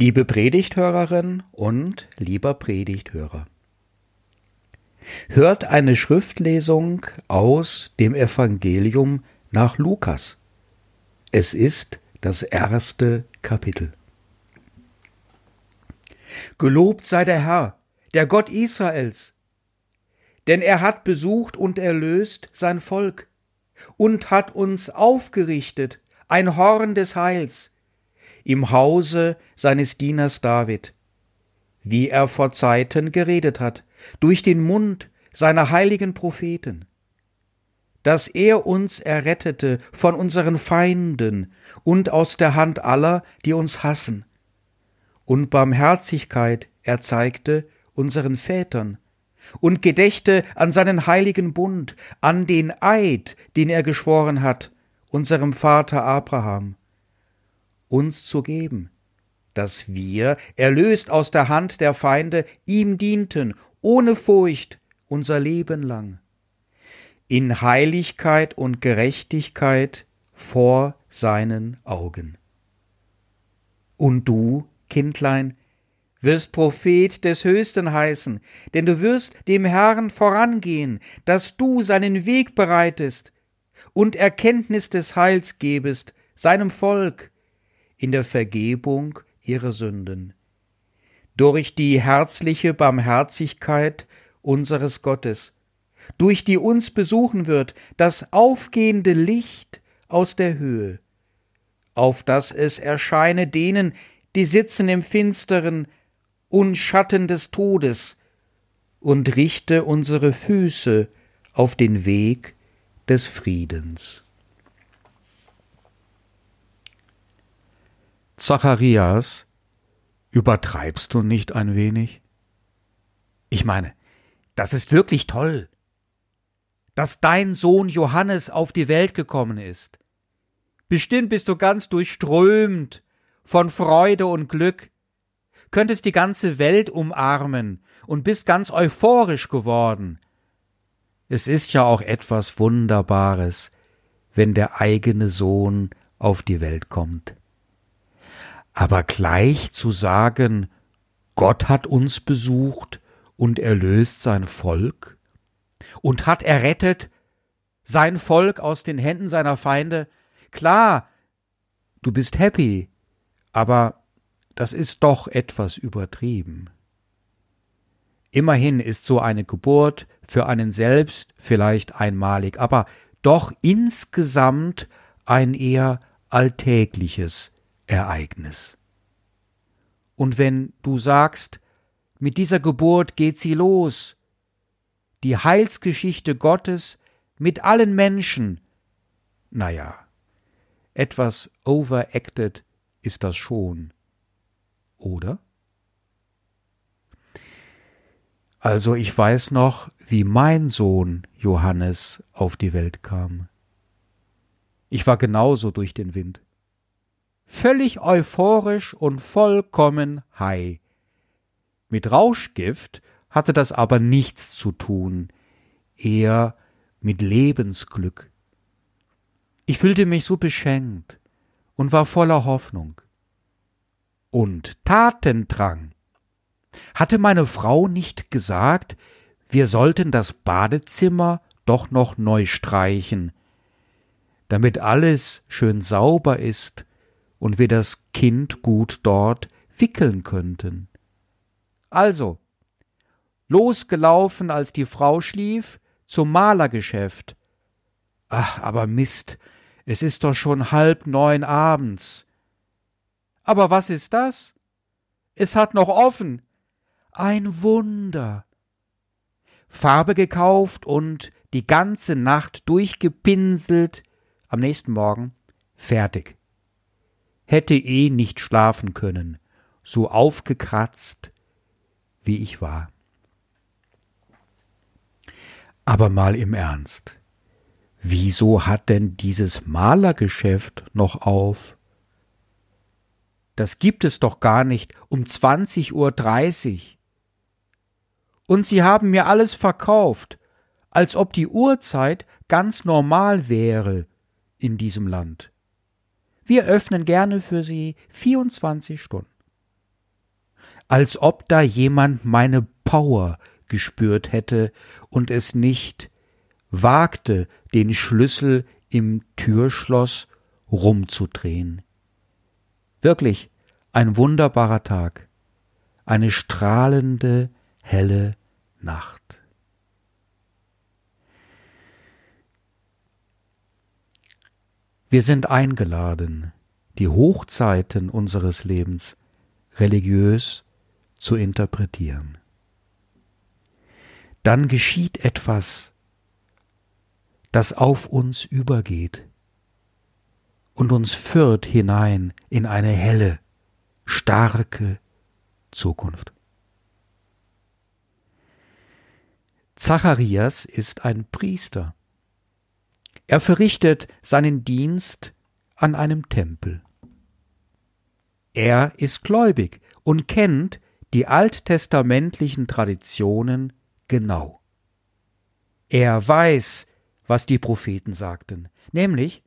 Liebe Predigthörerin und lieber Predigthörer. Hört eine Schriftlesung aus dem Evangelium nach Lukas. Es ist das erste Kapitel. Gelobt sei der Herr, der Gott Israels, denn er hat besucht und erlöst sein Volk und hat uns aufgerichtet ein Horn des Heils im Hause seines Dieners David, wie er vor Zeiten geredet hat, durch den Mund seiner heiligen Propheten, dass er uns errettete von unseren Feinden und aus der Hand aller, die uns hassen, und Barmherzigkeit erzeigte unseren Vätern, und gedächte an seinen heiligen Bund, an den Eid, den er geschworen hat, unserem Vater Abraham, uns zu geben, dass wir, erlöst aus der Hand der Feinde, ihm dienten, ohne Furcht, unser Leben lang, in Heiligkeit und Gerechtigkeit vor seinen Augen. Und du, Kindlein, wirst Prophet des Höchsten heißen, denn du wirst dem Herrn vorangehen, dass du seinen Weg bereitest und Erkenntnis des Heils gebest seinem Volk, in der Vergebung ihrer Sünden. Durch die herzliche Barmherzigkeit unseres Gottes, durch die uns besuchen wird das aufgehende Licht aus der Höhe, auf dass es erscheine denen, die sitzen im Finsteren und Schatten des Todes, und richte unsere Füße auf den Weg des Friedens. Zacharias, übertreibst du nicht ein wenig? Ich meine, das ist wirklich toll, dass dein Sohn Johannes auf die Welt gekommen ist. Bestimmt bist du ganz durchströmt von Freude und Glück, könntest die ganze Welt umarmen und bist ganz euphorisch geworden. Es ist ja auch etwas Wunderbares, wenn der eigene Sohn auf die Welt kommt. Aber gleich zu sagen, Gott hat uns besucht und erlöst sein Volk und hat errettet sein Volk aus den Händen seiner Feinde, klar, du bist happy, aber das ist doch etwas übertrieben. Immerhin ist so eine Geburt für einen selbst vielleicht einmalig, aber doch insgesamt ein eher alltägliches Ereignis. Und wenn du sagst, mit dieser Geburt geht sie los, die Heilsgeschichte Gottes mit allen Menschen, na ja, etwas overacted ist das schon, oder? Also ich weiß noch, wie mein Sohn Johannes auf die Welt kam. Ich war genauso durch den Wind völlig euphorisch und vollkommen high. Mit Rauschgift hatte das aber nichts zu tun, eher mit Lebensglück. Ich fühlte mich so beschenkt und war voller Hoffnung. Und Tatendrang. Hatte meine Frau nicht gesagt, wir sollten das Badezimmer doch noch neu streichen, damit alles schön sauber ist und wir das Kind gut dort wickeln könnten. Also, losgelaufen, als die Frau schlief, zum Malergeschäft. Ach, aber Mist, es ist doch schon halb neun abends. Aber was ist das? Es hat noch offen. Ein Wunder. Farbe gekauft und die ganze Nacht durchgepinselt, am nächsten Morgen fertig hätte eh nicht schlafen können, so aufgekratzt, wie ich war. Aber mal im Ernst. Wieso hat denn dieses Malergeschäft noch auf? Das gibt es doch gar nicht um 20.30 Uhr. Und sie haben mir alles verkauft, als ob die Uhrzeit ganz normal wäre in diesem Land. Wir öffnen gerne für Sie 24 Stunden. als ob da jemand meine Power gespürt hätte und es nicht wagte, den Schlüssel im Türschloss rumzudrehen. Wirklich ein wunderbarer Tag, eine strahlende, helle Nacht. Wir sind eingeladen, die Hochzeiten unseres Lebens religiös zu interpretieren. Dann geschieht etwas, das auf uns übergeht und uns führt hinein in eine helle, starke Zukunft. Zacharias ist ein Priester. Er verrichtet seinen Dienst an einem Tempel. Er ist gläubig und kennt die alttestamentlichen Traditionen genau. Er weiß, was die Propheten sagten, nämlich,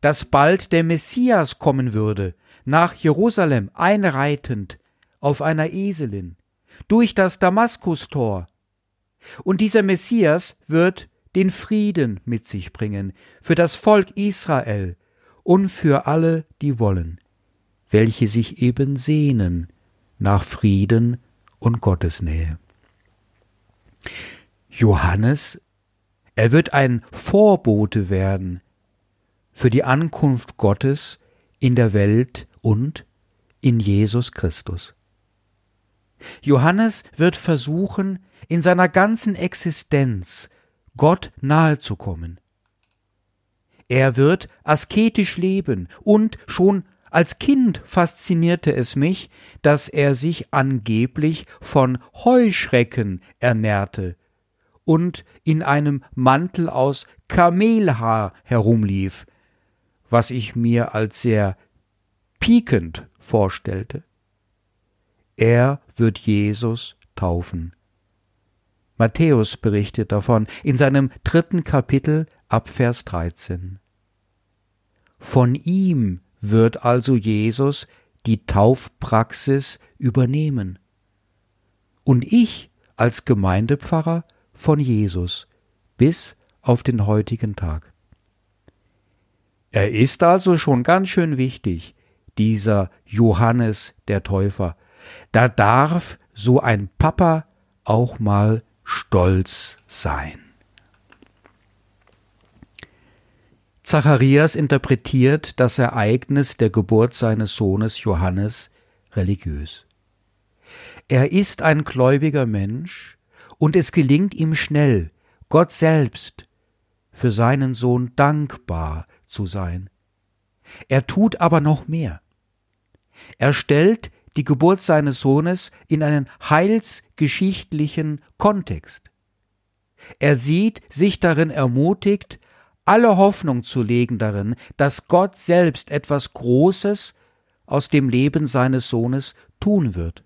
dass bald der Messias kommen würde, nach Jerusalem einreitend auf einer Eselin, durch das Damaskustor. Und dieser Messias wird den Frieden mit sich bringen für das Volk Israel und für alle, die wollen, welche sich eben sehnen nach Frieden und Gottesnähe. Johannes, er wird ein Vorbote werden für die Ankunft Gottes in der Welt und in Jesus Christus. Johannes wird versuchen, in seiner ganzen Existenz Gott nahe zu kommen. Er wird asketisch leben und schon als Kind faszinierte es mich, dass er sich angeblich von Heuschrecken ernährte und in einem Mantel aus Kamelhaar herumlief, was ich mir als sehr piekend vorstellte. Er wird Jesus taufen. Matthäus berichtet davon in seinem dritten Kapitel ab Vers 13. Von ihm wird also Jesus die Taufpraxis übernehmen. Und ich als Gemeindepfarrer von Jesus bis auf den heutigen Tag. Er ist also schon ganz schön wichtig, dieser Johannes der Täufer. Da darf so ein Papa auch mal stolz sein. Zacharias interpretiert das Ereignis der Geburt seines Sohnes Johannes religiös. Er ist ein gläubiger Mensch, und es gelingt ihm schnell, Gott selbst für seinen Sohn dankbar zu sein. Er tut aber noch mehr. Er stellt die Geburt seines Sohnes in einen heilsgeschichtlichen Kontext. Er sieht sich darin ermutigt, alle Hoffnung zu legen darin, dass Gott selbst etwas Großes aus dem Leben seines Sohnes tun wird.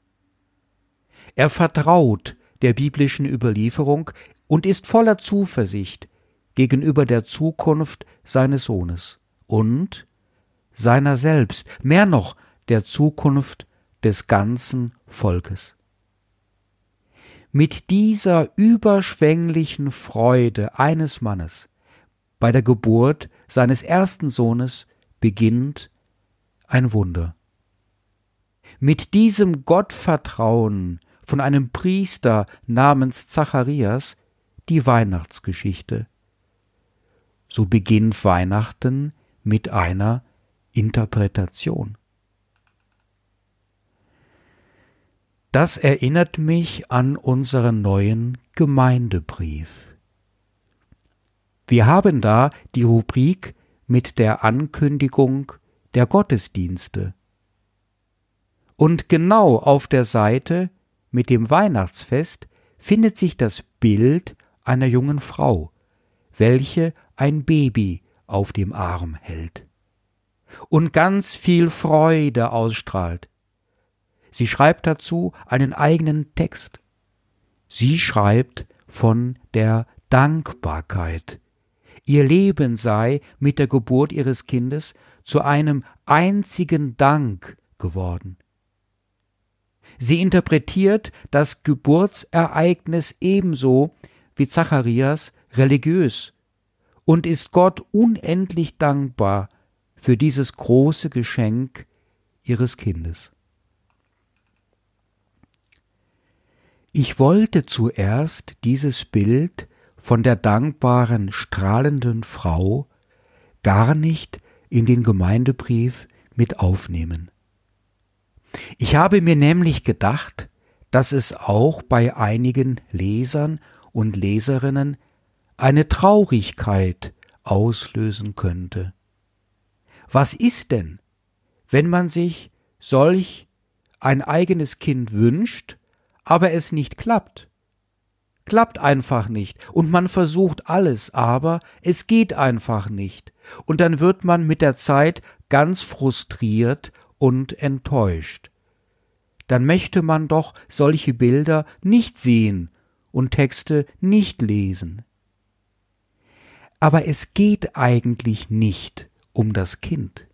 Er vertraut der biblischen Überlieferung und ist voller Zuversicht gegenüber der Zukunft seines Sohnes und seiner selbst, mehr noch der Zukunft des ganzen Volkes. Mit dieser überschwänglichen Freude eines Mannes bei der Geburt seines ersten Sohnes beginnt ein Wunder. Mit diesem Gottvertrauen von einem Priester namens Zacharias die Weihnachtsgeschichte. So beginnt Weihnachten mit einer Interpretation. Das erinnert mich an unseren neuen Gemeindebrief. Wir haben da die Rubrik mit der Ankündigung der Gottesdienste. Und genau auf der Seite mit dem Weihnachtsfest findet sich das Bild einer jungen Frau, welche ein Baby auf dem Arm hält und ganz viel Freude ausstrahlt, Sie schreibt dazu einen eigenen Text. Sie schreibt von der Dankbarkeit. Ihr Leben sei mit der Geburt ihres Kindes zu einem einzigen Dank geworden. Sie interpretiert das Geburtsereignis ebenso wie Zacharias religiös und ist Gott unendlich dankbar für dieses große Geschenk ihres Kindes. Ich wollte zuerst dieses Bild von der dankbaren, strahlenden Frau gar nicht in den Gemeindebrief mit aufnehmen. Ich habe mir nämlich gedacht, dass es auch bei einigen Lesern und Leserinnen eine Traurigkeit auslösen könnte. Was ist denn, wenn man sich solch ein eigenes Kind wünscht, aber es nicht klappt? Klappt einfach nicht, und man versucht alles, aber es geht einfach nicht, und dann wird man mit der Zeit ganz frustriert und enttäuscht. Dann möchte man doch solche Bilder nicht sehen und Texte nicht lesen. Aber es geht eigentlich nicht um das Kind.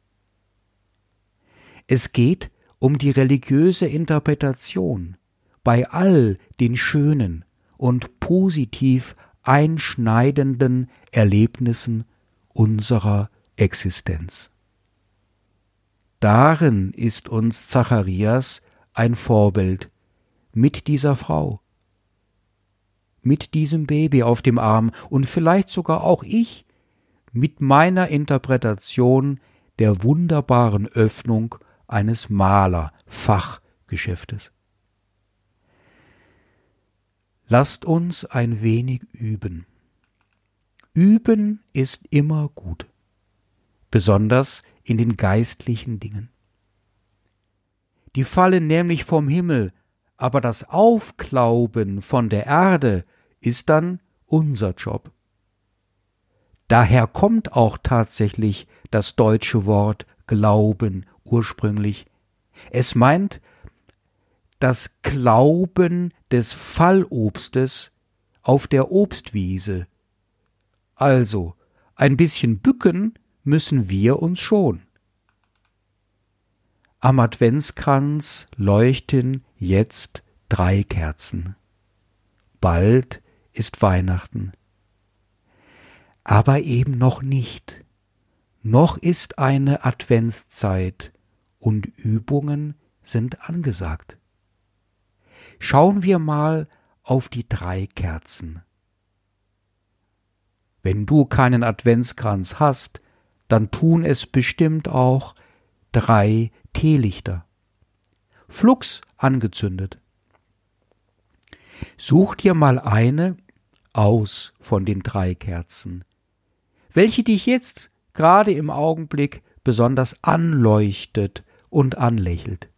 Es geht um die religiöse Interpretation bei all den schönen und positiv einschneidenden Erlebnissen unserer Existenz. Darin ist uns Zacharias ein Vorbild mit dieser Frau, mit diesem Baby auf dem Arm und vielleicht sogar auch ich mit meiner Interpretation der wunderbaren Öffnung eines Malerfachgeschäftes. Lasst uns ein wenig üben. Üben ist immer gut, besonders in den geistlichen Dingen. Die fallen nämlich vom Himmel, aber das Aufklauben von der Erde ist dann unser Job. Daher kommt auch tatsächlich das deutsche Wort Glauben ursprünglich. Es meint das Glauben des Fallobstes auf der Obstwiese. Also, ein bisschen bücken müssen wir uns schon. Am Adventskranz leuchten jetzt drei Kerzen. Bald ist Weihnachten. Aber eben noch nicht. Noch ist eine Adventszeit und Übungen sind angesagt. Schauen wir mal auf die drei Kerzen. Wenn du keinen Adventskranz hast, dann tun es bestimmt auch drei Teelichter. Flux angezündet. Such dir mal eine aus von den drei Kerzen, welche dich jetzt gerade im Augenblick besonders anleuchtet und anlächelt.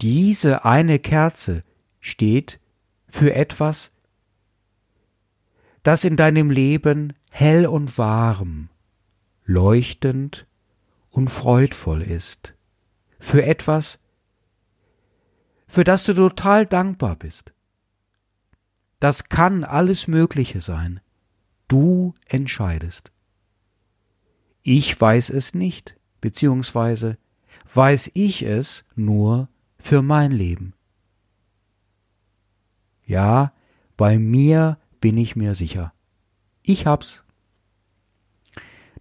Diese eine Kerze steht für etwas, das in deinem Leben hell und warm, leuchtend und freudvoll ist, für etwas, für das du total dankbar bist. Das kann alles Mögliche sein. Du entscheidest. Ich weiß es nicht, beziehungsweise weiß ich es nur für mein Leben. Ja, bei mir bin ich mir sicher. Ich hab's.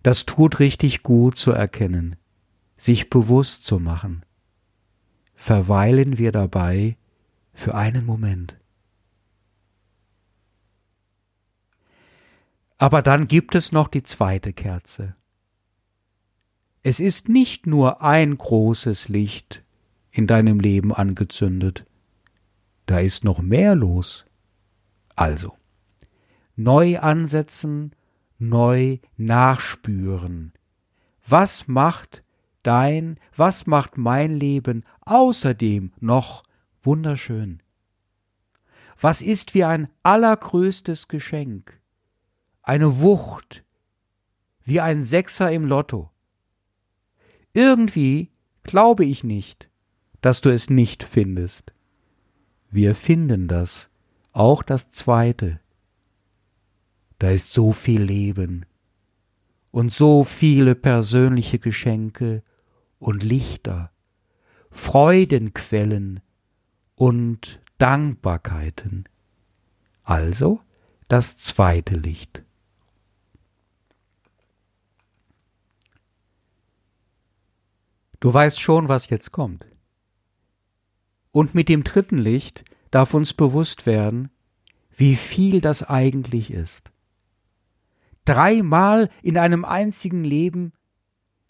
Das tut richtig gut zu erkennen, sich bewusst zu machen. Verweilen wir dabei für einen Moment. Aber dann gibt es noch die zweite Kerze. Es ist nicht nur ein großes Licht in deinem Leben angezündet, da ist noch mehr los. Also, neu ansetzen, neu nachspüren. Was macht dein, was macht mein Leben außerdem noch wunderschön? Was ist wie ein allergrößtes Geschenk? Eine Wucht, wie ein Sechser im Lotto. Irgendwie glaube ich nicht, dass du es nicht findest. Wir finden das, auch das Zweite, da ist so viel Leben und so viele persönliche Geschenke und Lichter, Freudenquellen und Dankbarkeiten. Also das zweite Licht. Du weißt schon, was jetzt kommt. Und mit dem dritten Licht darf uns bewusst werden, wie viel das eigentlich ist. Dreimal in einem einzigen Leben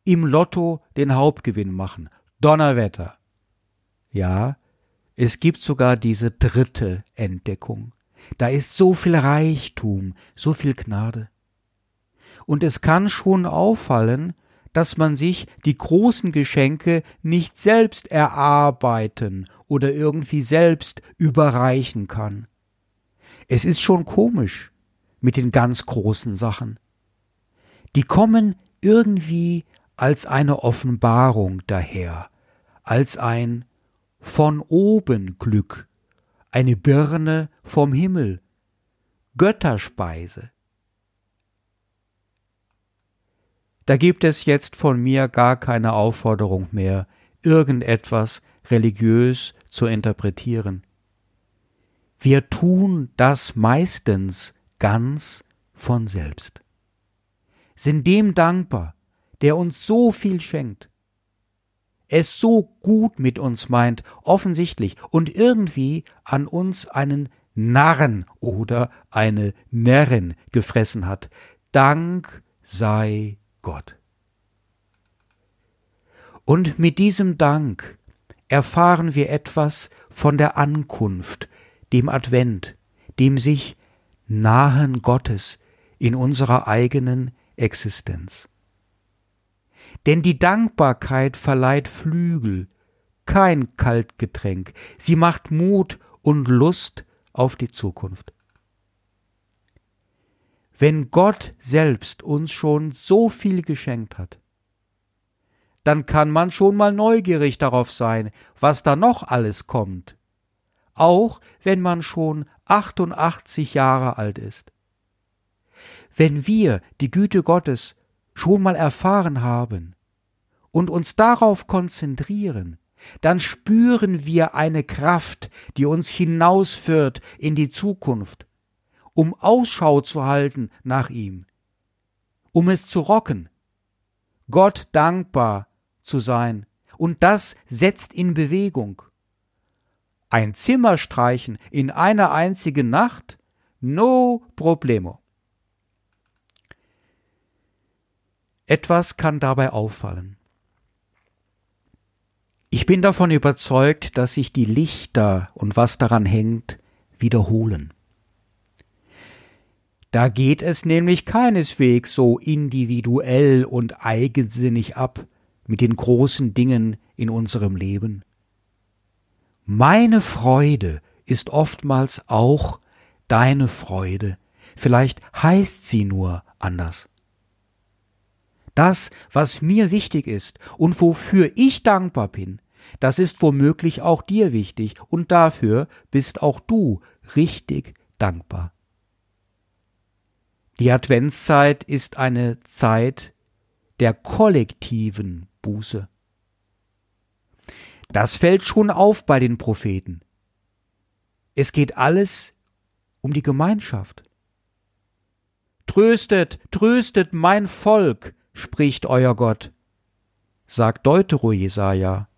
im Lotto den Hauptgewinn machen. Donnerwetter. Ja, es gibt sogar diese dritte Entdeckung. Da ist so viel Reichtum, so viel Gnade. Und es kann schon auffallen, dass man sich die großen Geschenke nicht selbst erarbeiten oder irgendwie selbst überreichen kann. Es ist schon komisch mit den ganz großen Sachen. Die kommen irgendwie als eine Offenbarung daher, als ein von oben Glück, eine Birne vom Himmel, Götterspeise. Da gibt es jetzt von mir gar keine Aufforderung mehr, irgendetwas religiös zu interpretieren. Wir tun das meistens ganz von selbst, sind dem dankbar, der uns so viel schenkt, es so gut mit uns meint, offensichtlich, und irgendwie an uns einen Narren oder eine Närrin gefressen hat. Dank sei Gott. Und mit diesem Dank erfahren wir etwas von der Ankunft, dem Advent, dem sich nahen Gottes in unserer eigenen Existenz. Denn die Dankbarkeit verleiht Flügel, kein Kaltgetränk, sie macht Mut und Lust auf die Zukunft. Wenn Gott selbst uns schon so viel geschenkt hat, dann kann man schon mal neugierig darauf sein, was da noch alles kommt, auch wenn man schon 88 Jahre alt ist. Wenn wir die Güte Gottes schon mal erfahren haben und uns darauf konzentrieren, dann spüren wir eine Kraft, die uns hinausführt in die Zukunft, um Ausschau zu halten nach ihm, um es zu rocken, Gott dankbar zu sein, und das setzt in Bewegung. Ein Zimmer streichen in einer einzigen Nacht? No problemo. Etwas kann dabei auffallen. Ich bin davon überzeugt, dass sich die Lichter und was daran hängt wiederholen. Da geht es nämlich keineswegs so individuell und eigensinnig ab mit den großen Dingen in unserem Leben. Meine Freude ist oftmals auch deine Freude, vielleicht heißt sie nur anders. Das, was mir wichtig ist und wofür ich dankbar bin, das ist womöglich auch dir wichtig und dafür bist auch du richtig dankbar. Die Adventszeit ist eine Zeit der kollektiven Buße. Das fällt schon auf bei den Propheten. Es geht alles um die Gemeinschaft. Tröstet, tröstet mein Volk, spricht euer Gott, sagt Deutero Jesaja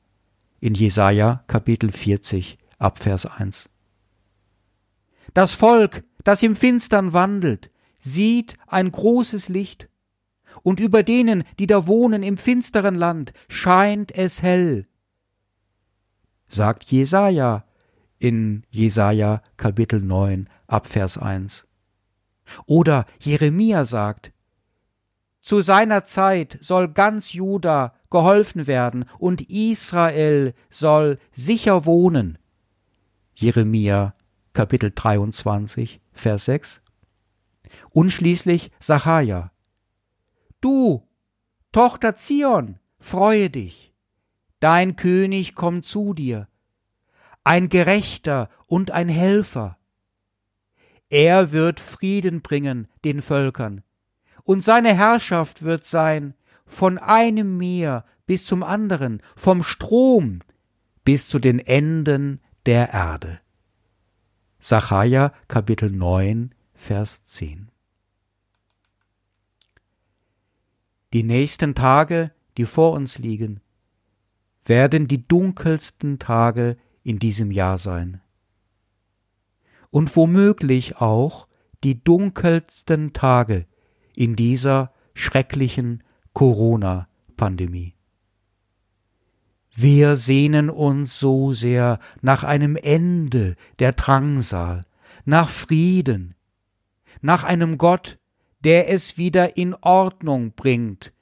in Jesaja Kapitel 40 ab Vers 1. Das Volk, das im Finstern wandelt, sieht ein großes Licht, und über denen, die da wohnen im finsteren Land, scheint es hell. Sagt Jesaja in Jesaja Kapitel 9 ab Vers 1. Oder Jeremia sagt, zu seiner Zeit soll ganz Juda geholfen werden und Israel soll sicher wohnen. Jeremia Kapitel 23, Vers 6. Und schließlich Sacharja. Du, Tochter Zion, freue dich. Dein König kommt zu dir. Ein Gerechter und ein Helfer. Er wird Frieden bringen den Völkern und seine Herrschaft wird sein von einem Meer bis zum anderen, vom Strom bis zu den Enden der Erde. Sacharja Kapitel 9, Vers 10. Die nächsten Tage, die vor uns liegen, werden die dunkelsten Tage in diesem Jahr sein. Und womöglich auch die dunkelsten Tage in dieser schrecklichen Corona-Pandemie. Wir sehnen uns so sehr nach einem Ende der Drangsal, nach Frieden, nach einem Gott, der es wieder in Ordnung bringt,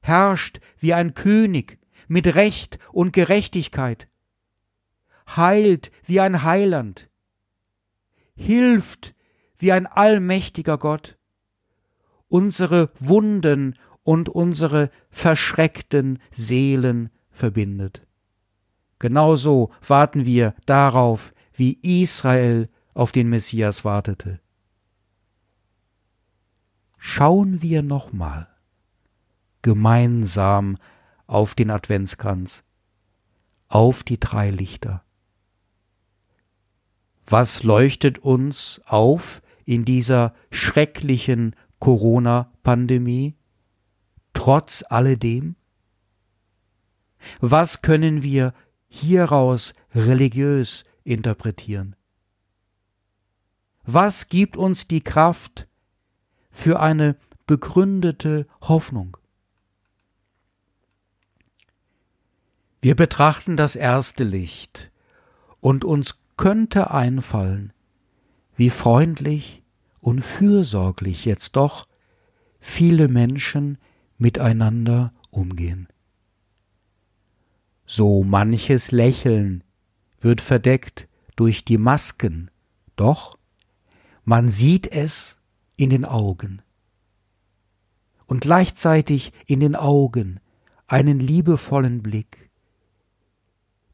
herrscht wie ein König mit Recht und Gerechtigkeit, heilt wie ein Heiland, hilft wie ein allmächtiger Gott, unsere Wunden und unsere verschreckten Seelen verbindet. Genauso warten wir darauf, wie Israel auf den Messias wartete. Schauen wir nochmal gemeinsam auf den Adventskranz, auf die drei Lichter. Was leuchtet uns auf in dieser schrecklichen Corona-Pandemie? Trotz alledem? Was können wir hieraus religiös interpretieren? Was gibt uns die Kraft für eine begründete Hoffnung? Wir betrachten das erste Licht und uns könnte einfallen, wie freundlich und fürsorglich jetzt doch viele Menschen miteinander umgehen. So manches Lächeln wird verdeckt durch die Masken, doch man sieht es in den Augen. Und gleichzeitig in den Augen einen liebevollen Blick,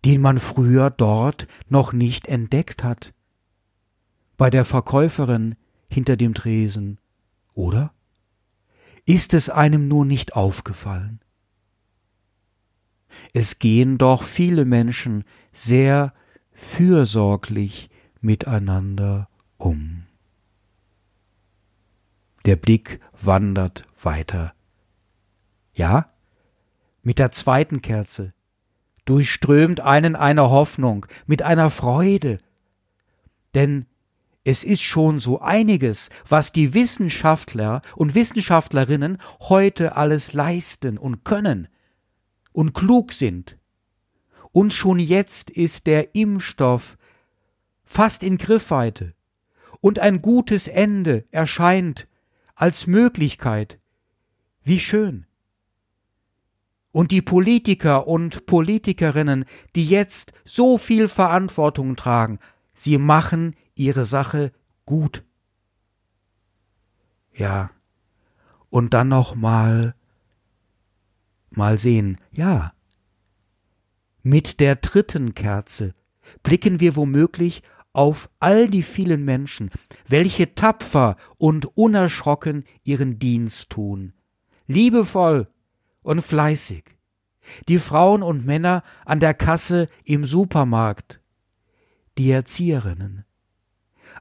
den man früher dort noch nicht entdeckt hat, bei der Verkäuferin hinter dem Tresen, oder? Ist es einem nur nicht aufgefallen? Es gehen doch viele Menschen sehr fürsorglich miteinander um. Der Blick wandert weiter. Ja, mit der zweiten Kerze durchströmt einen eine Hoffnung, mit einer Freude. Denn es ist schon so einiges, was die Wissenschaftler und Wissenschaftlerinnen heute alles leisten und können und klug sind. Und schon jetzt ist der Impfstoff fast in Griffweite und ein gutes Ende erscheint als Möglichkeit. Wie schön. Und die Politiker und Politikerinnen, die jetzt so viel Verantwortung tragen, sie machen ihre Sache gut. Ja. Und dann noch mal mal sehen, ja. Mit der dritten Kerze blicken wir womöglich auf all die vielen Menschen, welche tapfer und unerschrocken ihren Dienst tun, liebevoll und fleißig, die Frauen und Männer an der Kasse im Supermarkt, die Erzieherinnen,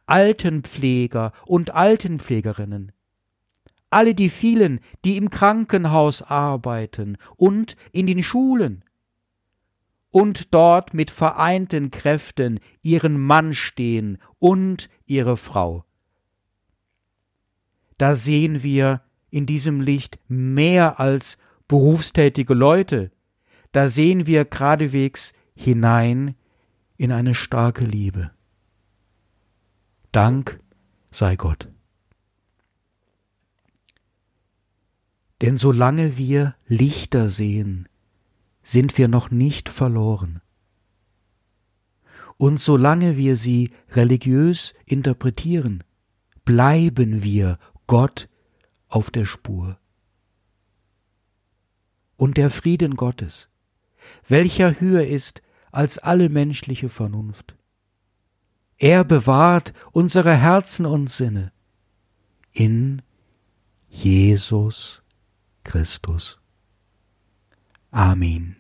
Altenpfleger und Altenpflegerinnen, alle die vielen, die im Krankenhaus arbeiten und in den Schulen und dort mit vereinten Kräften ihren Mann stehen und ihre Frau. Da sehen wir in diesem Licht mehr als berufstätige Leute, da sehen wir geradewegs hinein in eine starke Liebe. Dank sei Gott. Denn solange wir Lichter sehen, sind wir noch nicht verloren. Und solange wir sie religiös interpretieren, bleiben wir Gott auf der Spur. Und der Frieden Gottes, welcher höher ist als alle menschliche Vernunft, er bewahrt unsere Herzen und Sinne in Jesus Christus. Amen.